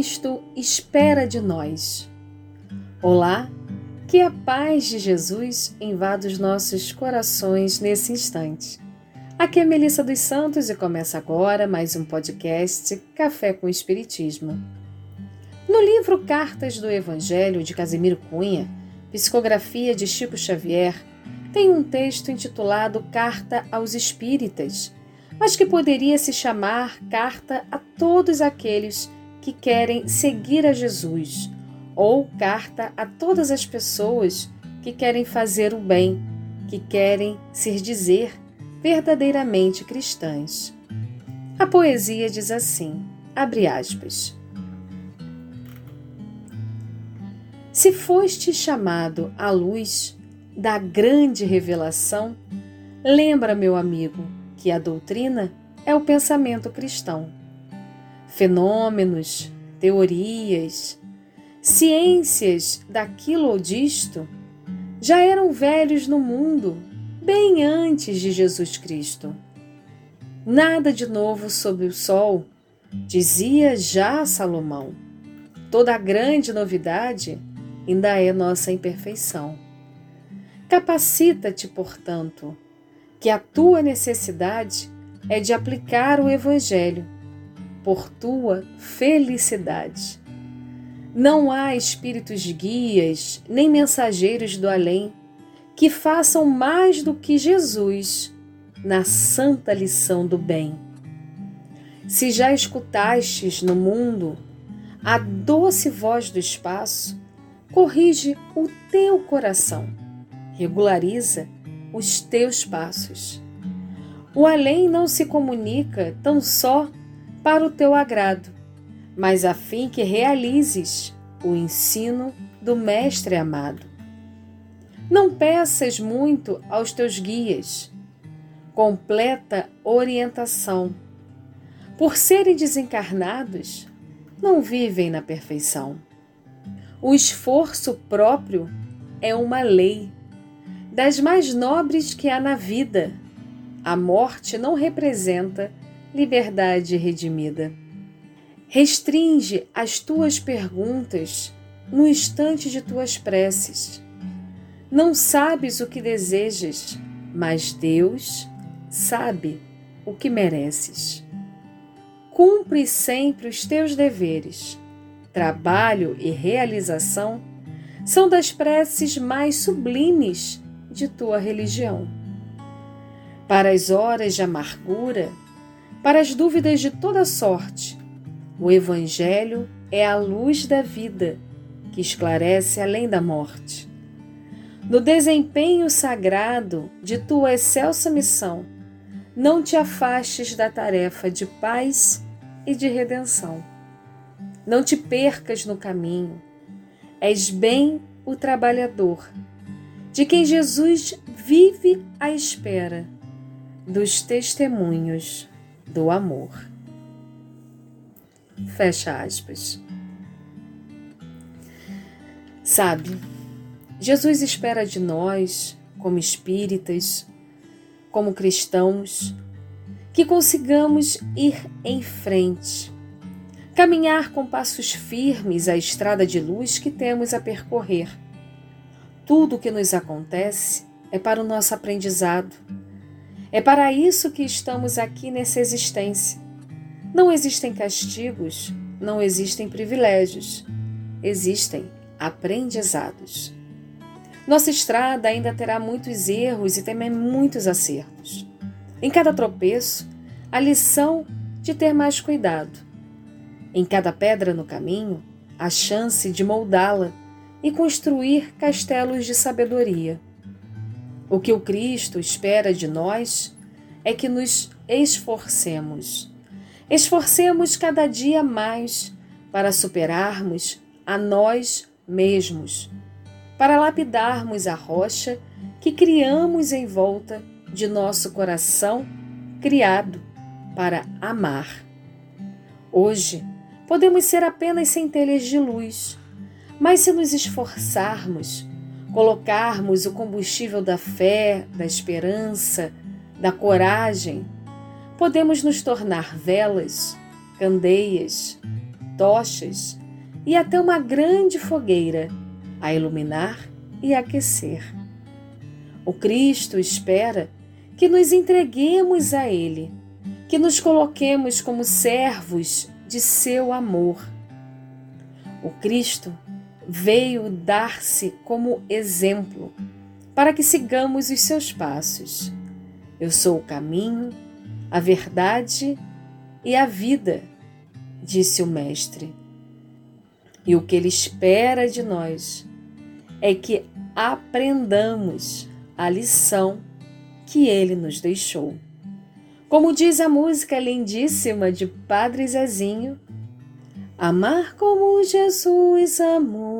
Cristo espera de nós. Olá, que a paz de Jesus invada os nossos corações nesse instante. Aqui é Melissa dos Santos e começa agora mais um podcast Café com Espiritismo. No livro Cartas do Evangelho de Casimiro Cunha, psicografia de Chico Xavier, tem um texto intitulado Carta aos Espíritas, mas que poderia se chamar Carta a todos aqueles que querem seguir a Jesus, ou carta a todas as pessoas que querem fazer o bem, que querem se dizer verdadeiramente cristãs. A poesia diz assim: abre aspas. Se foste chamado à luz da grande revelação, lembra, meu amigo, que a doutrina é o pensamento cristão fenômenos, teorias, ciências daquilo ou disto já eram velhos no mundo bem antes de Jesus Cristo. Nada de novo sob o sol, dizia já Salomão. Toda a grande novidade ainda é nossa imperfeição. Capacita-te, portanto, que a tua necessidade é de aplicar o Evangelho por tua felicidade. Não há espíritos guias nem mensageiros do além que façam mais do que Jesus na santa lição do bem. Se já escutastes no mundo a doce voz do espaço, corrige o teu coração, regulariza os teus passos. O além não se comunica tão só para o teu agrado, mas a fim que realizes o ensino do Mestre amado. Não peças muito aos teus guias, completa orientação. Por serem desencarnados, não vivem na perfeição. O esforço próprio é uma lei, das mais nobres que há na vida. A morte não representa liberdade redimida. Restringe as tuas perguntas no instante de tuas preces. Não sabes o que desejas, mas Deus sabe o que mereces. Cumpre sempre os teus deveres. Trabalho e realização são das preces mais sublimes de tua religião. Para as horas de amargura, para as dúvidas de toda sorte. O Evangelho é a luz da vida que esclarece além da morte. No desempenho sagrado de tua excelsa missão, não te afastes da tarefa de paz e de redenção. Não te percas no caminho. És bem o trabalhador, de quem Jesus vive à espera dos testemunhos do amor. Fecha aspas. Sabe, Jesus espera de nós, como espíritas, como cristãos, que consigamos ir em frente, caminhar com passos firmes a estrada de luz que temos a percorrer. Tudo o que nos acontece é para o nosso aprendizado é para isso que estamos aqui nessa existência. Não existem castigos, não existem privilégios, existem aprendizados. Nossa estrada ainda terá muitos erros e também muitos acertos. Em cada tropeço, a lição de ter mais cuidado. Em cada pedra no caminho, a chance de moldá-la e construir castelos de sabedoria. O que o Cristo espera de nós é que nos esforcemos. Esforcemos cada dia mais para superarmos a nós mesmos, para lapidarmos a rocha que criamos em volta de nosso coração criado para amar. Hoje, podemos ser apenas centelhas de luz, mas se nos esforçarmos, colocarmos o combustível da fé, da esperança, da coragem, podemos nos tornar velas, candeias, tochas e até uma grande fogueira a iluminar e aquecer. O Cristo espera que nos entreguemos a Ele, que nos coloquemos como servos de seu amor. O Cristo veio dar-se como exemplo para que sigamos os seus passos. Eu sou o caminho, a verdade e a vida, disse o Mestre. E o que ele espera de nós é que aprendamos a lição que ele nos deixou. Como diz a música lindíssima de Padre Zezinho, amar como Jesus amou,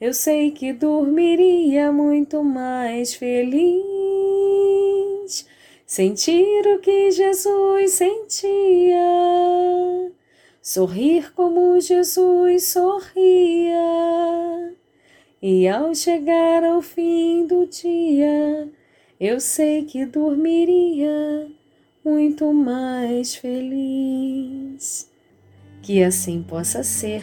eu sei que dormiria muito mais feliz. Sentir o que Jesus sentia, sorrir como Jesus sorria e ao chegar ao fim do dia, eu sei que dormiria muito mais feliz. Que assim possa ser.